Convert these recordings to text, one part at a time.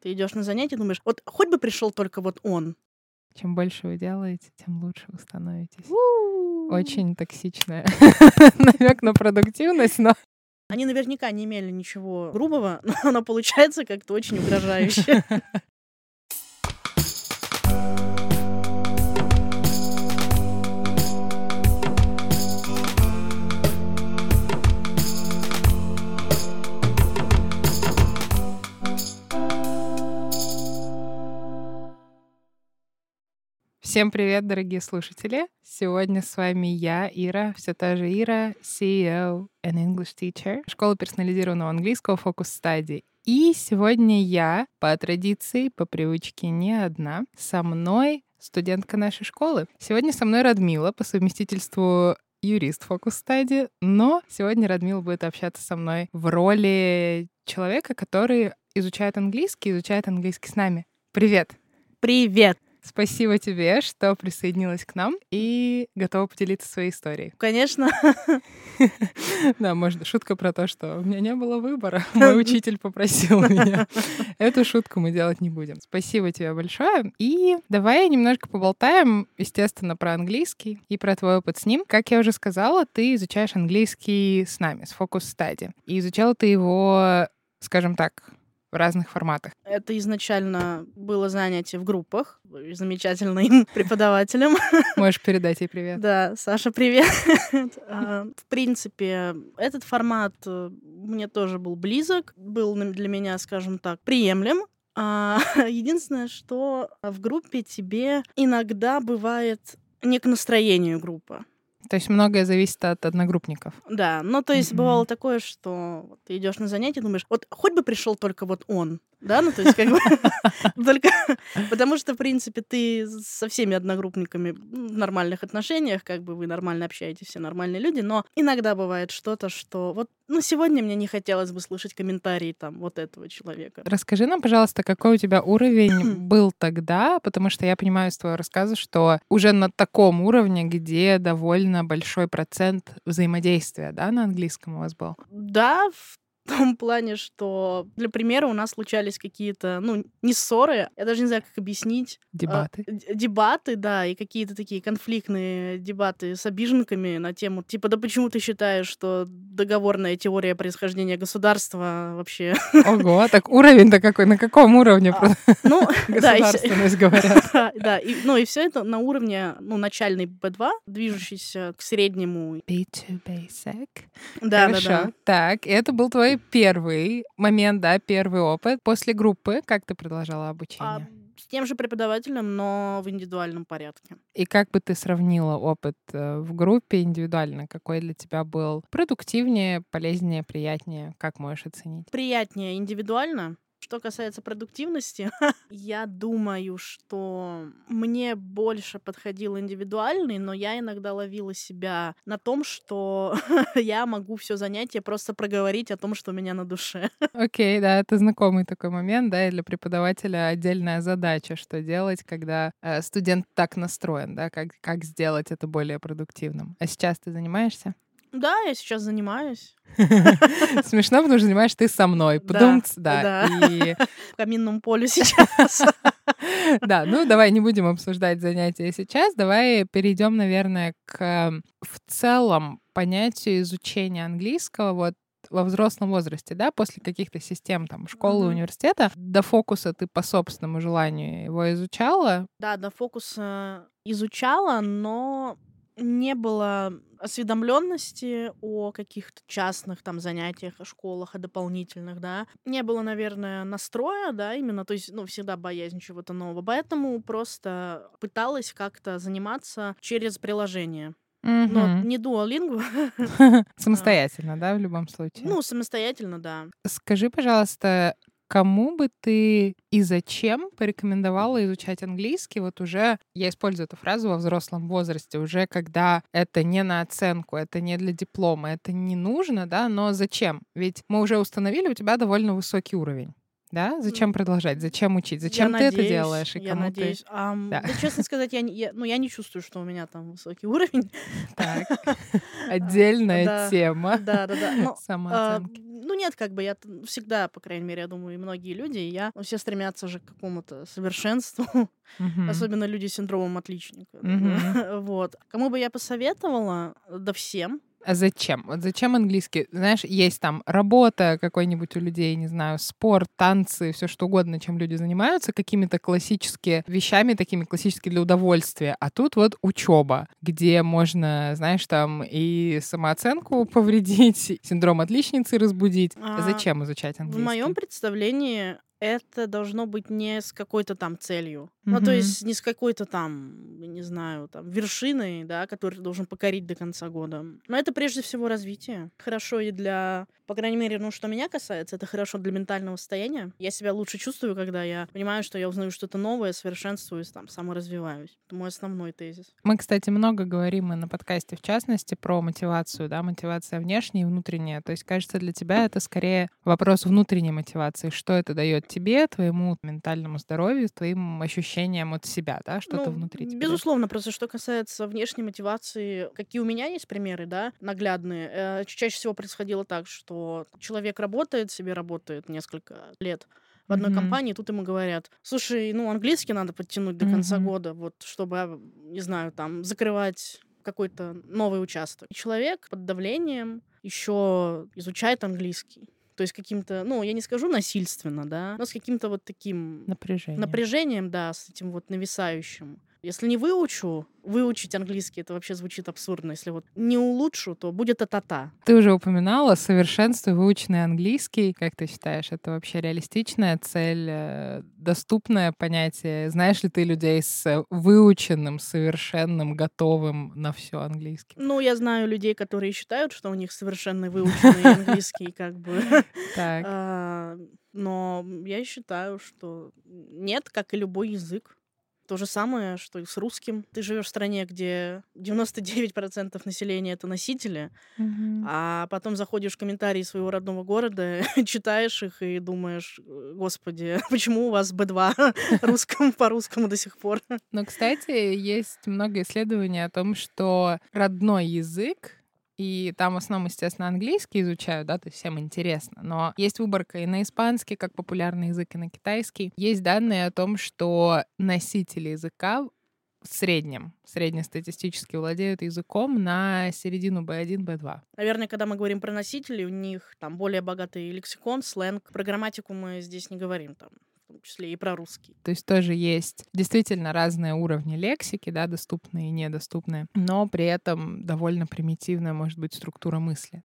Ты идешь на занятия, думаешь, вот хоть бы пришел только вот он. Чем больше вы делаете, тем лучше вы становитесь. Очень токсичная намек на продуктивность, но Они наверняка не имели ничего грубого, но оно получается как-то очень угрожающе. Всем привет, дорогие слушатели! Сегодня с вами я, Ира, все та же Ира, CEO and English Teacher, школы персонализированного английского фокус стадии. И сегодня я, по традиции, по привычке не одна, со мной студентка нашей школы. Сегодня со мной Радмила, по совместительству юрист фокус стадии, но сегодня Радмила будет общаться со мной в роли человека, который изучает английский, изучает английский с нами. Привет! Привет! Спасибо тебе, что присоединилась к нам и готова поделиться своей историей. Конечно. Да, можно шутка про то, что у меня не было выбора. Мой учитель попросил меня. Эту шутку мы делать не будем. Спасибо тебе большое. И давай немножко поболтаем, естественно, про английский и про твой опыт с ним. Как я уже сказала, ты изучаешь английский с нами, с фокус стади. И изучал ты его, скажем так, в разных форматах. Это изначально было занятие в группах замечательным преподавателем. Можешь передать ей привет. Да, Саша, привет. А, в принципе, этот формат э, мне тоже был близок, был для меня, скажем так, приемлем. А, единственное, что в группе тебе иногда бывает не к настроению группа. То есть многое зависит от одногруппников. Да, ну то есть mm-hmm. бывало такое, что ты идешь на занятия, думаешь, вот хоть бы пришел только вот он, да, ну то есть как бы только потому что в принципе ты со всеми одногруппниками в нормальных отношениях, как бы вы нормально общаетесь, все нормальные люди, но иногда бывает что-то, что вот ну сегодня мне не хотелось бы слышать комментарии там вот этого человека. Расскажи нам, пожалуйста, какой у тебя уровень был тогда, потому что я понимаю из твоего рассказа, что уже на таком уровне, где довольно довольно большой процент взаимодействия, да, на английском у вас был? Да, в том плане, что, для примера, у нас случались какие-то, ну, не ссоры, я даже не знаю, как объяснить. Дебаты. А, дебаты, да, и какие-то такие конфликтные дебаты с обиженками на тему, типа, да почему ты считаешь, что договорная теория происхождения государства вообще... Ого, так уровень-то какой, на каком уровне? А, ну, Государственность, говорят. Да, и, ну и все это на уровне, ну, начальный B2, движущийся к среднему. B2 Basic. Да, да, да. Так, это был твой первый момент, да, первый опыт. После группы как ты продолжала обучение? А, с тем же преподавателем, но в индивидуальном порядке. И как бы ты сравнила опыт э, в группе индивидуально? Какой для тебя был продуктивнее, полезнее, приятнее? Как можешь оценить? Приятнее индивидуально, что касается продуктивности, я думаю, что мне больше подходил индивидуальный, но я иногда ловила себя на том, что я могу все занятие просто проговорить о том, что у меня на душе. Окей, okay, да, это знакомый такой момент, да, и для преподавателя отдельная задача, что делать, когда э, студент так настроен, да, как, как сделать это более продуктивным. А сейчас ты занимаешься? Да, я сейчас занимаюсь. Смешно, потому что занимаешь ты со мной. Подумать, да. И... В каминном поле сейчас. Да, ну давай не будем обсуждать занятия сейчас. Давай перейдем, наверное, к в целом понятию изучения английского. Вот во взрослом возрасте, да, после каких-то систем там школы, mm-hmm. университета, до фокуса ты по собственному желанию его изучала? Да, до фокуса изучала, но не было осведомленности о каких-то частных там занятиях, о школах, о дополнительных, да. Не было, наверное, настроя, да, именно, то есть, ну, всегда боязнь чего-то нового. Поэтому просто пыталась как-то заниматься через приложение. Mm-hmm. Но не Duolingo. Самостоятельно, да, в любом случае? Ну, самостоятельно, да. Скажи, пожалуйста, Кому бы ты и зачем порекомендовала изучать английский? Вот уже я использую эту фразу во взрослом возрасте, уже когда это не на оценку, это не для диплома, это не нужно, да, но зачем? Ведь мы уже установили у тебя довольно высокий уровень. Да? Зачем продолжать? Зачем учить? Зачем я ты надеюсь, это делаешь? И я кому надеюсь. Ты... Um, да. да, честно сказать, я, я, ну, я не чувствую, что у меня там высокий уровень. Так, отдельная тема. Да, да, да. Самооценки. Ну нет, как бы я всегда, по крайней мере, я думаю, и многие люди, и я, ну, все стремятся же к какому-то совершенству, особенно люди с синдромом отличника. Вот. Кому бы я посоветовала? Да всем. А зачем? Вот зачем английский? Знаешь, есть там работа какой-нибудь у людей, не знаю, спорт, танцы, все что угодно, чем люди занимаются, какими-то классическими вещами, такими классическими для удовольствия. А тут вот учеба, где можно, знаешь, там и самооценку повредить, синдром отличницы разбудить. А, Зачем изучать В английский? моем представлении это должно быть не с какой-то там целью. Ну, то есть не с какой-то там, не знаю, там, вершиной, да, которую ты должен покорить до конца года. Но это прежде всего развитие. Хорошо и для, по крайней мере, ну, что меня касается, это хорошо для ментального состояния. Я себя лучше чувствую, когда я понимаю, что я узнаю что-то новое, совершенствуюсь, там, саморазвиваюсь. Это мой основной тезис. Мы, кстати, много говорим и на подкасте, в частности, про мотивацию, да, мотивация внешняя и внутренняя. То есть, кажется, для тебя это скорее вопрос внутренней мотивации. Что это дает тебе, твоему ментальному здоровью, твоим ощущениям от себя, да, что-то Ну, внутри тебя. Безусловно, просто что касается внешней мотивации, какие у меня есть примеры, да, наглядные. э, чаще всего происходило так, что человек работает, себе работает несколько лет в одной Мгм. компании, тут ему говорят, слушай, ну, английский надо подтянуть до конца Мгм. года, вот, чтобы, а, не знаю, там, закрывать какой-то новый участок. И человек под давлением еще изучает английский. То есть каким-то, ну, я не скажу насильственно, да, но с каким-то вот таким Напряжение. напряжением, да, с этим вот нависающим. Если не выучу, выучить английский, это вообще звучит абсурдно. Если вот не улучшу, то будет а-та-та. Ты уже упоминала совершенствуй выученный английский. Как ты считаешь, это вообще реалистичная цель, э, доступное понятие? Знаешь ли ты людей с э, выученным, совершенным, готовым на все английским? Ну, я знаю людей, которые считают, что у них совершенно выученный английский, как бы. Так. А, Но я считаю, что нет, как и любой язык. То же самое, что и с русским. Ты живешь в стране, где 99% населения это носители, Мгм. А потом заходишь в комментарии своего родного города, читаешь их и думаешь, «Э, господи, почему у вас Б2 русскому по-русскому до сих пор? Но, кстати, есть много исследований о том, что родной язык и там в основном, естественно, английский изучают, да, то есть всем интересно. Но есть выборка и на испанский, как популярный язык, и на китайский. Есть данные о том, что носители языка в среднем, среднестатистически владеют языком на середину B1, B2. Наверное, когда мы говорим про носителей, у них там более богатый лексикон, сленг. Про грамматику мы здесь не говорим там том числе и про русский. То есть тоже есть действительно разные уровни лексики, да, доступные и недоступные, но при этом довольно примитивная может быть структура мысли.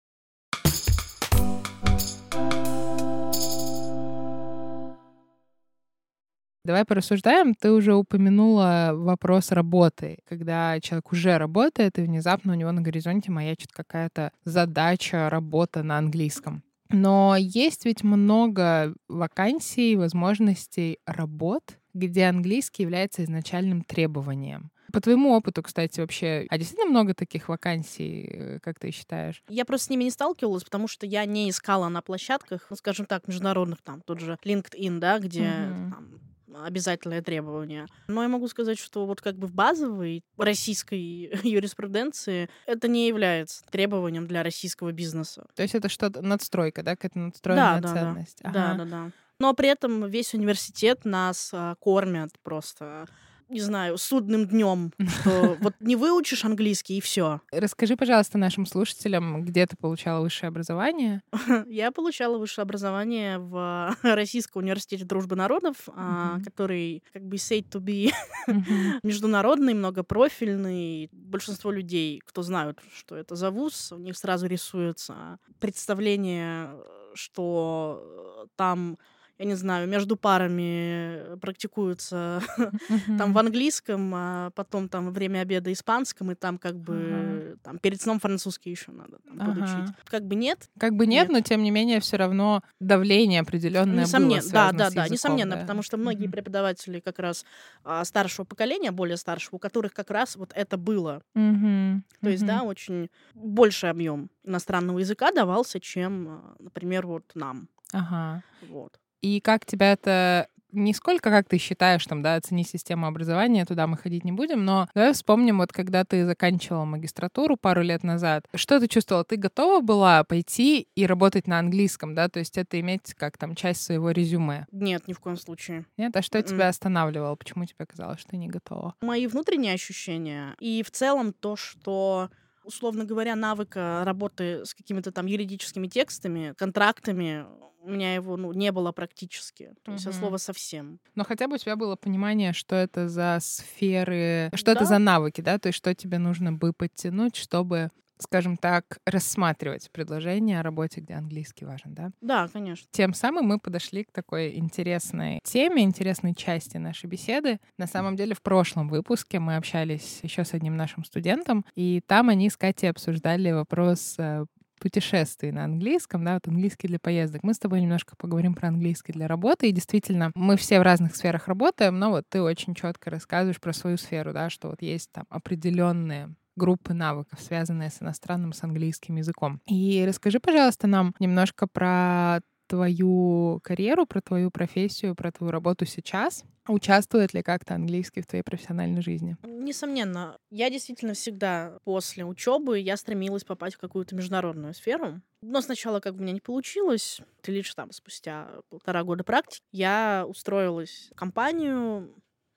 Давай порассуждаем. Ты уже упомянула вопрос работы. Когда человек уже работает, и внезапно у него на горизонте маячит какая-то задача, работа на английском. Но есть ведь много вакансий, возможностей работ, где английский является изначальным требованием. По твоему опыту, кстати, вообще, а действительно много таких вакансий, э, как ты считаешь? Я просто с ними не сталкивалась, потому что я не искала на площадках, ну, скажем так, международных, там, тот же LinkedIn, да, где Мгм. там, обязательное требование. Но я могу сказать, что вот как бы в базовой российской юриспруденции это не является требованием для российского бизнеса. То есть это что-то надстройка, да, какая-то надстроенная Да, да, да. ценность. Да, да, да. Но при этом весь университет нас а, кормят просто, не знаю, судным днем, что вот не выучишь английский и все. Расскажи, пожалуйста, нашим слушателям, где ты получала высшее образование. Я получала высшее образование в Российском университете дружбы народов, а, который как бы said to be международный, многопрофильный. Большинство людей, кто знают, что это за вуз, у них сразу рисуется представление, что там я не знаю, между парами практикуются там в английском, а потом там во время обеда испанском, и там как бы там перед сном французский еще надо подучить. Как бы нет. Как бы нет, но тем не менее все равно давление определенное было да, да, да, несомненно, потому что многие преподаватели как раз а, старшего поколения, более старшего, у которых как раз вот это было. То есть, да, очень больший объем иностранного языка давался, чем, а, например, вот нам. Ага. Вот. И как тебя это не сколько, как ты считаешь, там, да, оцени систему образования, туда мы ходить не будем, но давай вспомним, вот когда ты заканчивала магистратуру пару лет назад, что ты чувствовала? Ты готова была пойти и работать на английском, да, то есть это иметь как там часть своего резюме? Нет, ни в коем случае. Нет? А что М-м. тебя останавливало? Почему тебе казалось, что ты не готова? Мои внутренние ощущения и в целом то, что условно говоря, навыка работы с какими-то там юридическими текстами, контрактами, у меня его ну, не было практически. То есть от слова совсем. Но хотя бы у тебя было понимание, что это за сферы, что это Да. за навыки, да, то есть что тебе нужно бы подтянуть, чтобы скажем так, рассматривать предложение о работе, где английский важен, да? Да, конечно. Тем самым мы подошли к такой интересной теме, интересной части нашей беседы. На самом деле, в прошлом выпуске мы общались еще с одним нашим студентом, и там они с Катей обсуждали вопрос э, путешествий на английском, да, вот английский для поездок. Мы с тобой немножко поговорим про английский для работы, и действительно, мы все в разных сферах работаем, но вот ты очень четко рассказываешь про свою сферу, да, что вот есть там определенные группы навыков, связанные с иностранным, с английским языком. И расскажи, пожалуйста, нам немножко про твою карьеру, про твою профессию, про твою работу сейчас. Участвует ли как-то английский в твоей профессиональной жизни? Несомненно, я действительно всегда после учебы я стремилась попасть в какую-то международную сферу. Но сначала как бы у меня не получилось. И лишь там спустя полтора года практики я устроилась в компанию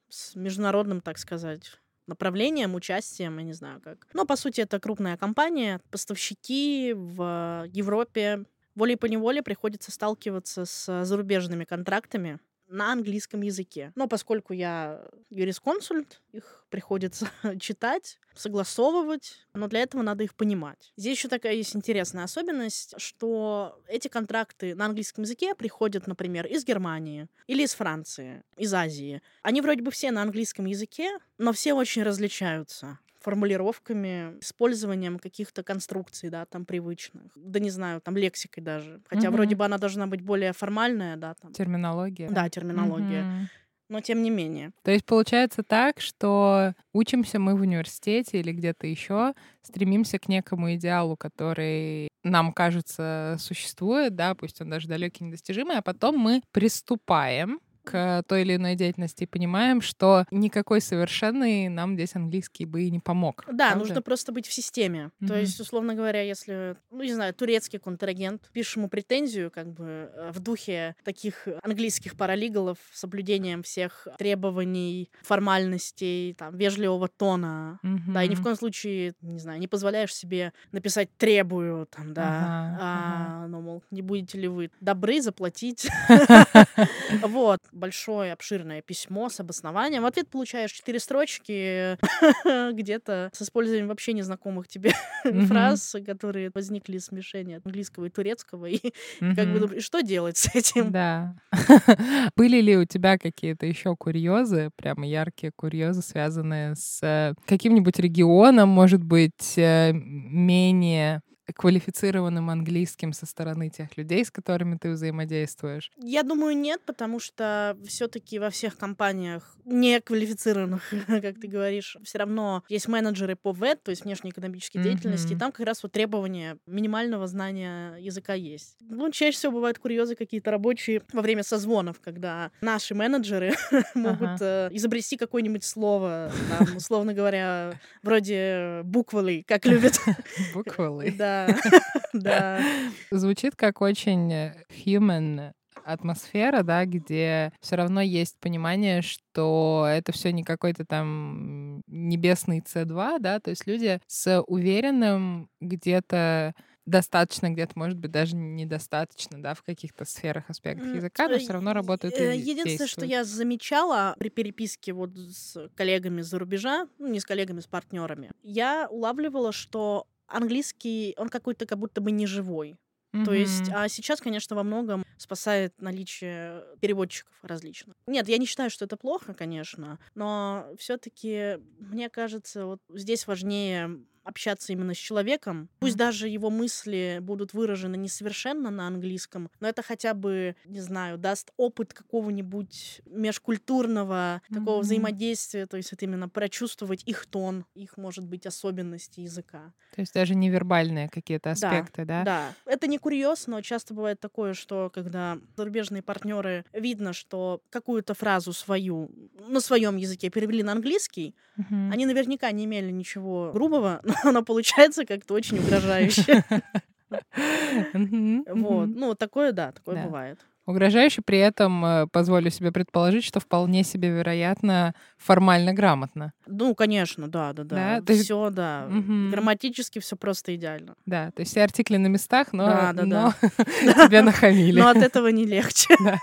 с международным, так сказать, направлением, участием, я не знаю как. Но, по сути, это крупная компания. Поставщики в Европе волей по неволе приходится сталкиваться с зарубежными контрактами на английском языке. Но поскольку я юрисконсульт, их приходится читать, согласовывать, но для этого надо их понимать. Здесь еще такая есть интересная особенность, что эти контракты на английском языке приходят, например, из Германии или из Франции, из Азии. Они вроде бы все на английском языке, но все очень различаются формулировками, использованием каких-то конструкций, да, там привычных. Да не знаю, там лексикой даже. Хотя Мгм. вроде бы она должна быть более формальная, да, там. Терминология. Да, терминология. Мгм. Но тем не менее. То есть получается так, что учимся мы в университете или где-то еще, стремимся к некому идеалу, который нам кажется существует, да, пусть он даже далекий, недостижимый, а потом мы приступаем к той или иной деятельности и понимаем, что никакой совершенный нам здесь английский бы и не помог. Да, Правда? нужно просто быть в системе. То Мгм. есть, условно говоря, если, ну, не знаю, турецкий контрагент, пишешь ему претензию, как бы э, в духе таких английских паралигалов с соблюдением всех требований, формальностей, там, вежливого тона. Да, и ни в коем случае, не знаю, не позволяешь себе написать «требую», там, да, Ага, а, ну, мол, не будете ли вы добры заплатить? Вот, большое, обширное письмо с обоснованием. В ответ получаешь четыре строчки где-то с использованием вообще незнакомых тебе фраз, которые возникли из смешения английского и турецкого. И как бы что делать с этим? Да. Были ли у тебя какие-то еще курьезы, прямо яркие курьезы, связанные с э, каким-нибудь регионом, может быть, э, менее квалифицированным английским со стороны тех людей, с которыми ты взаимодействуешь? Я думаю, нет, потому что все-таки во всех компаниях неквалифицированных, как ты говоришь, все равно есть менеджеры по ВЭД, то есть внешнеэкономической деятельности, и там как раз вот требования минимального знания языка есть. Ну, чаще всего бывают курьезы какие-то рабочие во время созвонов, когда наши менеджеры могут э, изобрести какое-нибудь слово, там, условно говоря, вроде буквалы, как любят. Буквалы. Да, да. Звучит как очень э, human атмосфера, да, где все равно есть понимание, что это все не какой-то там небесный C2, да, то есть люди с уверенным где-то достаточно, где-то, может быть, даже недостаточно, да, в каких-то сферах, аспектах языка, но все равно работают э, и Единственное, что я замечала при переписке вот с коллегами за рубежа, ну, не с коллегами, с партнерами, я улавливала, что английский, он какой-то как будто бы неживой. То есть, а сейчас, конечно, во многом спасает наличие переводчиков различных. Нет, я не считаю, что это плохо, конечно, но все-таки мне кажется, вот здесь важнее общаться именно с человеком. Пусть даже его мысли будут выражены несовершенно на английском, но это хотя бы, не знаю, даст опыт какого-нибудь межкультурного такого Мгм. взаимодействия, то есть это именно прочувствовать их тон, их, может быть, особенности языка. То есть даже невербальные какие-то аспекты, да? Да, это не курьез, но часто бывает такое, что когда зарубежные партнеры видно, что какую-то фразу свою на своем языке перевели на английский, Мгм. они наверняка не имели ничего грубого, оно получается как-то очень угрожающе. Вот, ну такое, да, такое бывает. Угрожающе при этом э, позволю себе предположить, что вполне себе вероятно формально грамотно. Ну, конечно, да, да, Да, да. то есть- Все, да. Мгм. Грамматически все просто идеально. Да, то есть все артикли на местах, но, Да, да, но да. тебе нахамили. Но от этого не легче. Да.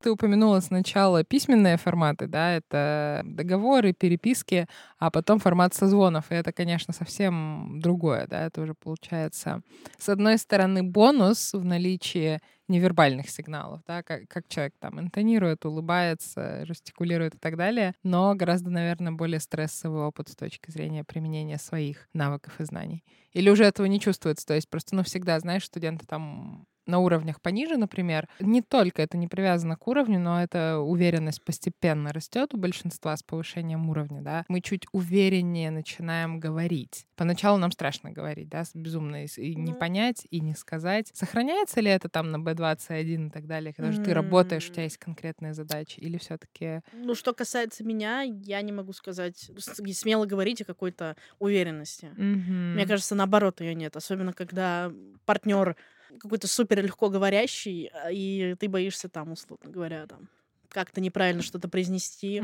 Ты упомянула сначала письменные форматы, да, это договоры, переписки, а потом формат созвонов. И это, конечно, совсем другое, да, это уже получается, с одной стороны, бонус в наличии невербальных сигналов, да, как, как человек там интонирует, улыбается, жестикулирует и так далее, но гораздо, наверное, более стрессовый опыт с точки зрения применения своих навыков и знаний. Или уже этого не чувствуется, то есть просто, ну, всегда, знаешь, студенты там на уровнях пониже, например, не только это не привязано к уровню, но эта уверенность постепенно растет у большинства с повышением уровня, да. Мы чуть увереннее начинаем говорить. Поначалу нам страшно говорить, да, безумно и, не Ну. понять, и не сказать. Сохраняется ли это там на B21 и так далее, когда же ты работаешь, у тебя есть конкретные задачи, или все таки Ну, что касается меня, я не могу сказать, смело говорить о какой-то уверенности. Мне кажется, наоборот, ее нет. Особенно, когда партнер какой-то супер легко говорящий, а, и ты боишься там, условно говоря, там как-то неправильно что-то произнести.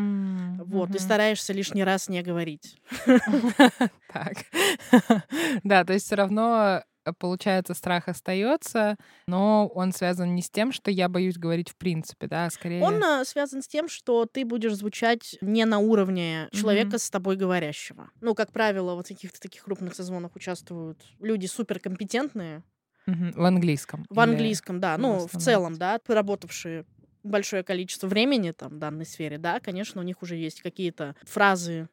Вот, и стараешься лишний раз не говорить. Так. Да, то есть все равно э, получается страх остается, но он связан не с тем, что я боюсь говорить в принципе, да, а скорее. Он а, связан с тем, что ты будешь звучать не на уровне человека с тобой говорящего. Ну, как правило, вот в каких-то таких крупных созвонах участвуют люди суперкомпетентные В английском. в английском, да, ну, в целом, да, проработавшие большое количество времени там в данной сфере, да, конечно, у них уже есть какие-то фразы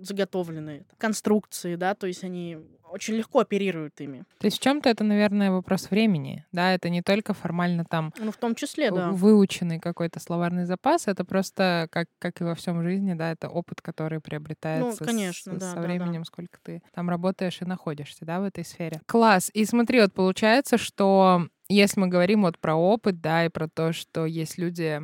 заготовленные, конструкции, да, то есть они очень легко оперируют ими. То есть в чем-то это, наверное, вопрос времени, да, это не только формально там Ну, в том числе, да. выученный какой-то словарный запас, это просто, как, как и во всем жизни, да, это опыт, который приобретается с- конечно, с- да, со да, да. временем, сколько ты там работаешь и находишься, да, в этой сфере. Класс. И смотри, вот получается, что если мы говорим вот про опыт, да, и про то, что есть люди,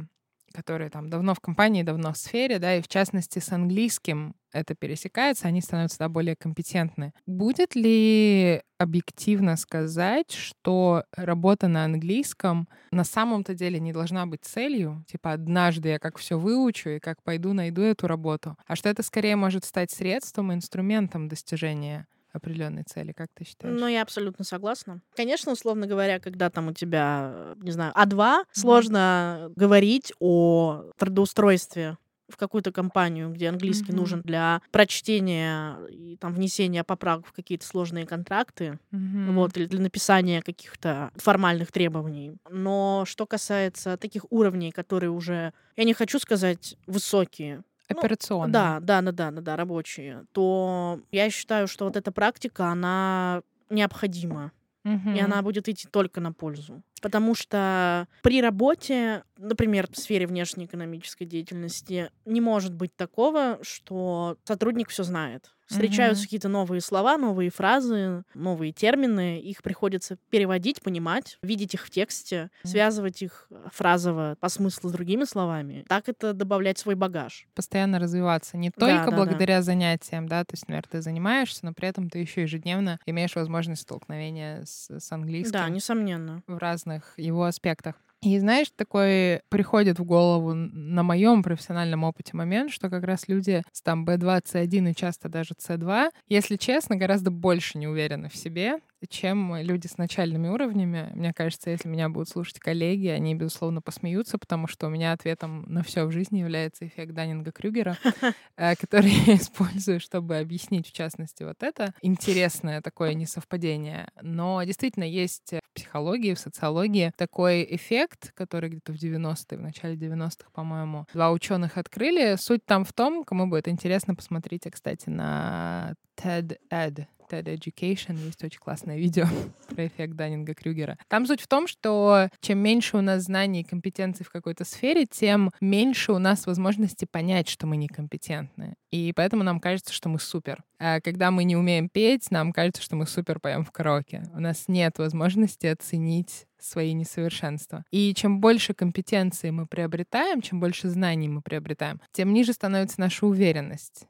которые там давно в компании, давно в сфере, да, и в частности с английским это пересекается, они становятся да, более компетентны. Будет ли объективно сказать, что работа на английском на самом-то деле не должна быть целью, типа однажды я как все выучу и как пойду найду эту работу, а что это скорее может стать средством, инструментом достижения определенной цели, как ты считаешь? Ну, я абсолютно согласна. Конечно, условно говоря, когда там у тебя, не знаю, А2, сложно говорить о трудоустройстве в какую-то компанию, где английский Мгм. нужен для прочтения и там внесения поправок в какие-то сложные контракты, Мгм. вот, или для написания каких-то формальных требований. Но что касается таких уровней, которые уже, я не хочу сказать высокие, ну, Операционно. да, да, да, да, да, да, рабочие, то я считаю, что вот эта практика, она необходима. И она будет идти только на пользу. Потому что при работе, например, в сфере внешнеэкономической деятельности, не может быть такого, что сотрудник все знает. Встречаются Мгм. какие-то новые слова, новые фразы, новые термины. Их приходится переводить, понимать, видеть их в тексте, Мгм. связывать их фразово по смыслу с другими словами. Так это добавлять свой багаж. постоянно развиваться не Да, только да, да. благодаря занятиям, да, то есть, например, ты занимаешься, но при этом ты еще ежедневно имеешь возможность столкновения с, с английским Да, несомненно. в разных его аспектах. И знаешь, такой приходит в голову на моем профессиональном опыте момент, что как раз люди с там B2, C1 и часто даже C2, если честно, гораздо больше не уверены в себе, чем люди с начальными уровнями. Мне кажется, если меня будут слушать коллеги, они, безусловно, посмеются, потому что у меня ответом на все в жизни является эффект Даннинга-Крюгера, э, который я использую, чтобы объяснить, в частности, вот это интересное такое несовпадение. Но действительно есть психологии, в социологии такой эффект, который где-то в 90-е, в начале 90-х, по-моему, два ученых открыли. Суть там в том, кому будет интересно, посмотрите, кстати, на TED Ed, TED Education есть очень классное видео про эффект Даннинга-Крюгера. Там суть в том, что чем меньше у нас знаний и компетенций в какой-то сфере, тем меньше у нас возможности понять, что мы некомпетентны. И поэтому нам кажется, что мы супер. А когда мы не умеем петь, нам кажется, что мы супер поем в караоке. У нас нет возможности оценить свои несовершенства. И чем больше компетенции мы приобретаем, чем больше знаний мы приобретаем, тем ниже становится наша уверенность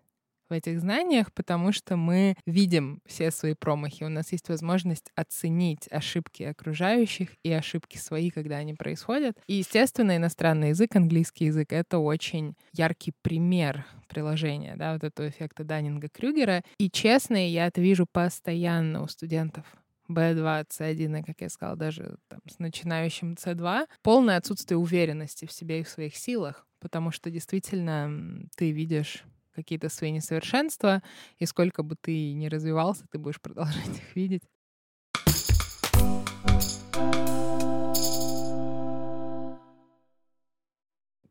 в этих знаниях, потому что мы видим все свои промахи. У нас есть возможность оценить ошибки окружающих и ошибки свои, когда они происходят. И, естественно, иностранный язык, английский язык — это очень яркий пример приложения, да, вот этого эффекта Даннинга-Крюгера. И, честно, я это вижу постоянно у студентов. B2, C1, и, как я сказала, даже там, с начинающим C2, полное отсутствие уверенности в себе и в своих силах, потому что действительно ты видишь какие-то свои несовершенства, и сколько бы ты ни развивался, ты будешь продолжать их видеть.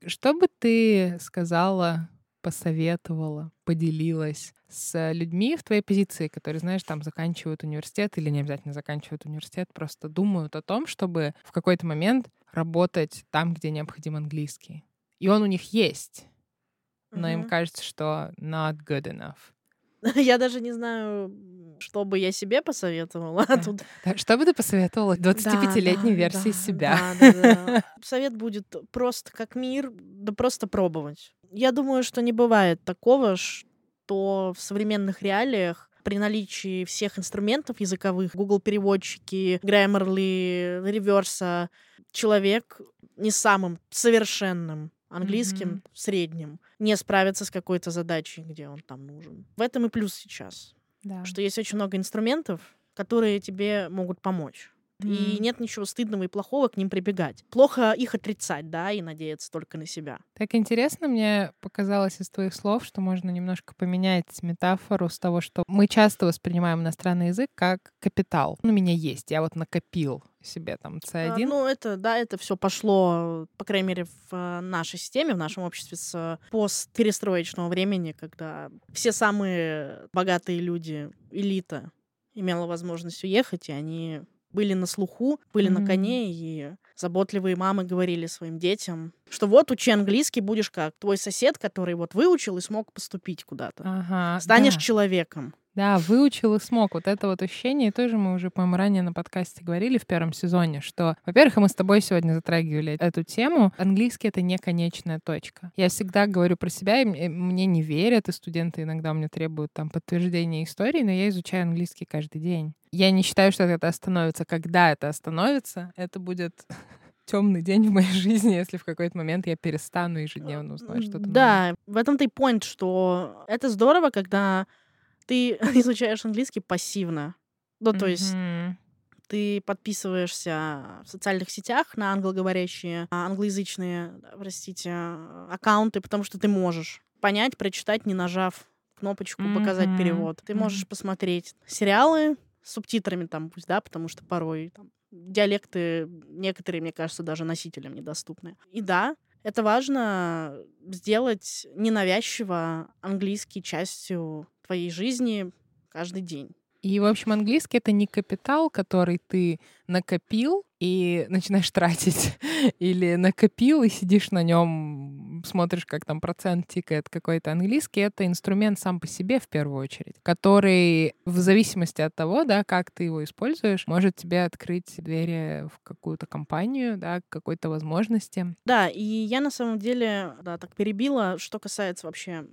Что бы ты сказала, посоветовала, поделилась с людьми в твоей позиции, которые, знаешь, там заканчивают университет или не обязательно заканчивают университет, просто думают о том, чтобы в какой-то момент работать там, где необходим английский. И он у них есть но им кажется, что not good enough. Я даже не знаю, что бы я себе посоветовала Да. тут. Что бы ты посоветовала 25-летней да, версии да, себя? да, да, да. Совет будет просто как мир, да просто пробовать. Я думаю, что не бывает такого, что в современных реалиях при наличии всех инструментов языковых, Google переводчики, Grammarly, реверса, человек не самым совершенным английским Мгм. средним не справится с какой-то задачей, где он там нужен. В этом и плюс сейчас, Да. что есть очень много инструментов, которые тебе могут помочь. И М. нет ничего стыдного и плохого к ним прибегать. Плохо их отрицать, да, и надеяться только на себя. Так интересно мне показалось из твоих слов, что можно немножко поменять метафору с того, что мы часто воспринимаем иностранный язык как капитал. Ну, у меня есть, я вот накопил себе там А, C1. Ну, это, да, это все пошло, по крайней мере, в э, нашей системе, в нашем обществе с постперестроечного времени, когда все самые богатые люди, элита, имела возможность уехать, и они были на слуху, были на Мгм. коне, и заботливые мамы говорили своим детям, что вот учи английский, будешь как твой сосед, который вот выучил и смог поступить куда-то. Ага, Станешь да. человеком. Да, выучил и смог. Вот это вот ощущение, и тоже мы уже, по-моему, ранее на подкасте говорили в первом сезоне, что, во-первых, мы с тобой сегодня затрагивали эту тему, английский — это не конечная точка. Я всегда говорю про себя, и мне мне не верят, и студенты иногда меня требуют там подтверждения истории, но я изучаю английский каждый день. Я не считаю, что это остановится. Когда это остановится, это будет темный день в моей жизни, если в какой-то момент я перестану ежедневно узнавать что-то. Да, в этом-то и point, что это здорово, когда ты изучаешь английский пассивно. Ну, то есть Мгм. ты подписываешься в социальных сетях на англоговорящие, а, англоязычные, простите, а, аккаунты, потому что ты можешь понять, прочитать, не нажав кнопочку «Показать Мгм. перевод». Ты можешь посмотреть сериалы с субтитрами там пусть, да, потому что порой там, диалекты некоторые, мне кажется, даже носителям недоступны. И да, это важно сделать ненавязчиво английский частью твоей жизни каждый день. И, в общем, английский — это не капитал, который ты накопил и начинаешь тратить. Или накопил и сидишь на нем, смотришь, как там процент тикает какой-то английский. Это инструмент сам по себе, в первую очередь, который в зависимости от того, да, как ты его используешь, может тебе открыть двери в какую-то компанию, да, к какой-то возможности. Да, и я на самом деле, да, так перебила, что касается вообще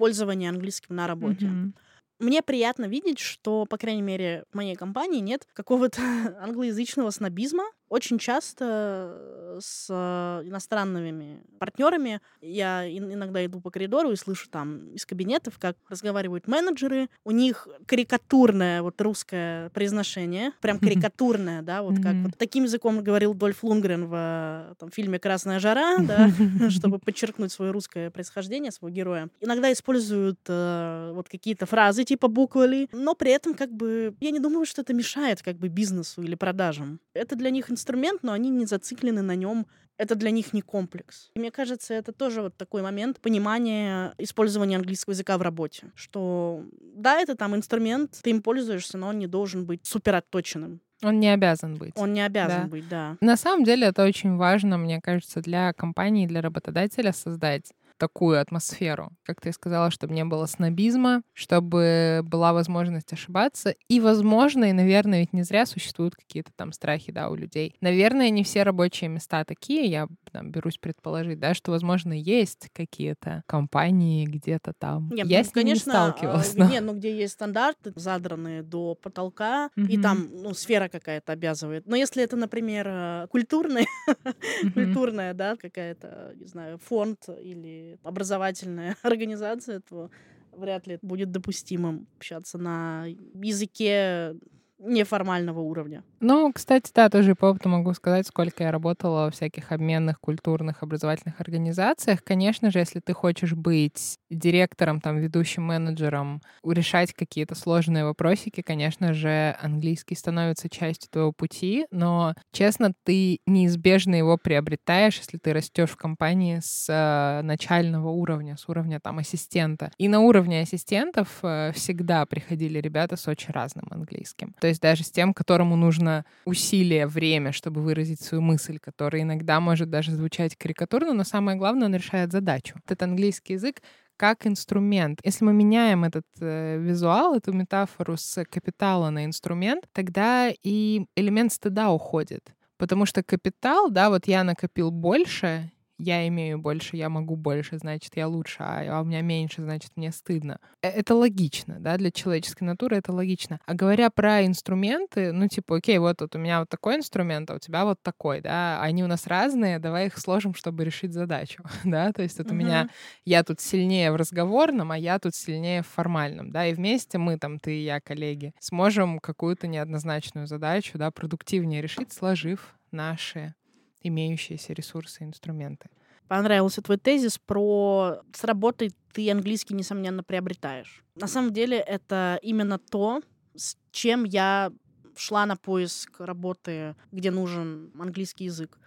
пользования английским на работе. Мгм. Мне приятно видеть, что, по крайней мере, в моей компании нет какого-то англоязычного снобизма. Очень часто с иностранными партнерами я иногда иду по коридору и слышу там из кабинетов, как разговаривают менеджеры. У них карикатурное вот русское произношение, прям карикатурное, да, вот как вот таким языком говорил Дольф Лунгрен в там, фильме «Красная жара», да, чтобы подчеркнуть свое русское происхождение своего героя. Иногда используют э, вот какие-то фразы типа буквы, но при этом как бы я не думаю, что это мешает как бы бизнесу или продажам. Это для них инструмент, но они не зациклены на нем. Это для них не комплекс. И мне кажется, это тоже вот такой момент понимания использования английского языка в работе. Что да, это там инструмент, ты им пользуешься, но он не должен быть супер отточенным. Он не обязан быть. Он не обязан да. быть, да. На самом деле это очень важно, мне кажется, для компании, для работодателя создать такую атмосферу, как ты сказала, чтобы не было снобизма, чтобы была возможность ошибаться. И, возможно, и, наверное, ведь не зря существуют какие-то там страхи, да, у людей. Наверное, не все рабочие места такие, я там, берусь предположить, да, что, возможно, есть какие-то компании где-то там. Нет, я ну, с ним конечно, не сталкивалась. Но... Нет, ну где есть стандарты, задранные до потолка, mm-hmm. и там, ну, сфера какая-то обязывает. Но если это, например, э, культурный, mm-hmm. культурная, да, какая-то, не знаю, фонд или образовательная организация, то вряд ли будет допустимым общаться на языке неформального уровня. Ну, кстати, да, тоже по опыту могу сказать, сколько я работала во всяких обменных, культурных, образовательных организациях. Конечно же, если ты хочешь быть директором, там, ведущим менеджером, решать какие-то сложные вопросики, конечно же, английский становится частью твоего пути, но, честно, ты неизбежно его приобретаешь, если ты растешь в компании с э, начального уровня, с уровня там ассистента. И на уровне ассистентов э, всегда приходили ребята с очень разным английским. То есть даже с тем, которому нужно усилие, время, чтобы выразить свою мысль, которая иногда может даже звучать карикатурно, но самое главное, он решает задачу. Этот английский язык как инструмент. Если мы меняем этот э, визуал, эту метафору с капитала на инструмент, тогда и элемент стыда уходит. Потому что капитал, да, вот я накопил больше, я имею больше, я могу больше, значит, я лучше, а, а у меня меньше, значит, мне стыдно. Э, это логично, да, для человеческой натуры это логично. А говоря про инструменты, ну, типа, окей, вот, вот у меня вот такой инструмент, а у тебя вот такой, да, они у нас разные, давай их сложим, чтобы решить задачу, да, то есть вот uh-huh. у меня, я тут сильнее в разговорном, а я тут сильнее в формальном, да, и вместе мы там, ты и я, коллеги, сможем какую-то неоднозначную задачу, да, продуктивнее решить, сложив наши имеющиеся ресурсы и инструменты. Понравился твой тезис про «с работой ты английский, несомненно, приобретаешь». На самом деле это именно то, с чем я шла на поиск работы, где нужен английский язык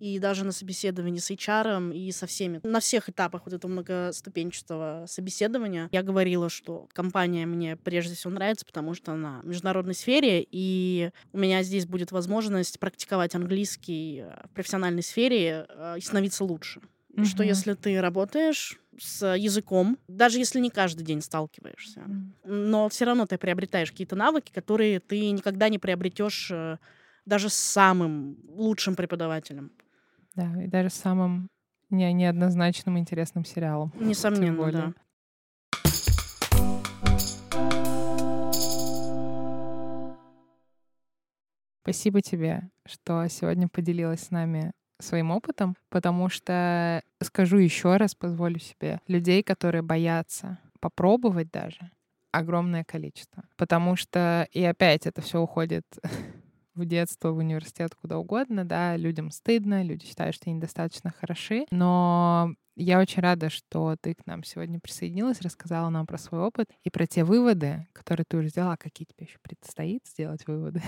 и даже на собеседовании с HR и со всеми. На всех этапах вот этого многоступенчатого собеседования я говорила, что компания мне прежде всего нравится, потому что она в международной сфере, и у меня здесь будет возможность практиковать английский э, в профессиональной сфере э, и становиться лучше. Mm-hmm. Что если ты работаешь с языком, даже если не каждый день сталкиваешься, mm-hmm. но все равно ты приобретаешь какие-то навыки, которые ты никогда не приобретешь э, даже с самым лучшим преподавателем. Да, и даже самым не, неоднозначным интересным сериалом. Несомненно, да. Спасибо тебе, что сегодня поделилась с нами своим опытом, потому что скажу еще раз, позволю себе, людей, которые боятся попробовать даже, огромное количество. Потому что, и опять это все уходит в детство, в университет, куда угодно, да, людям стыдно, люди считают, что они недостаточно хороши, но я очень рада, что ты к нам сегодня присоединилась, рассказала нам про свой опыт и про те выводы, которые ты уже сделала. А какие тебе еще предстоит сделать выводы?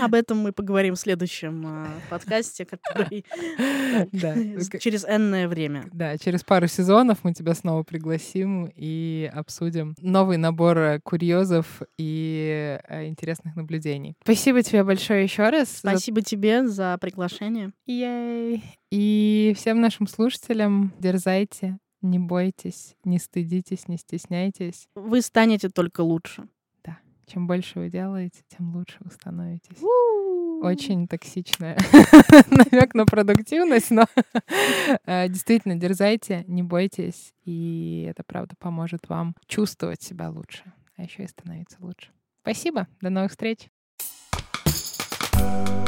Об этом мы поговорим в следующем э, подкасте, который через энное время. Да, через пару сезонов мы тебя снова пригласим и обсудим новый набор курьезов и э, интересных наблюдений. Спасибо тебе большое еще раз. Спасибо за... тебе за приглашение. Ей! И всем нашим слушателям дерзайте, не бойтесь, не стыдитесь, не стесняйтесь. Вы станете только лучше. Да. Чем больше вы делаете, тем лучше вы становитесь. Очень токсичная намек на продуктивность, но э, действительно дерзайте, не бойтесь, и это правда поможет вам чувствовать себя лучше, а еще и становиться лучше. Спасибо, до новых встреч. you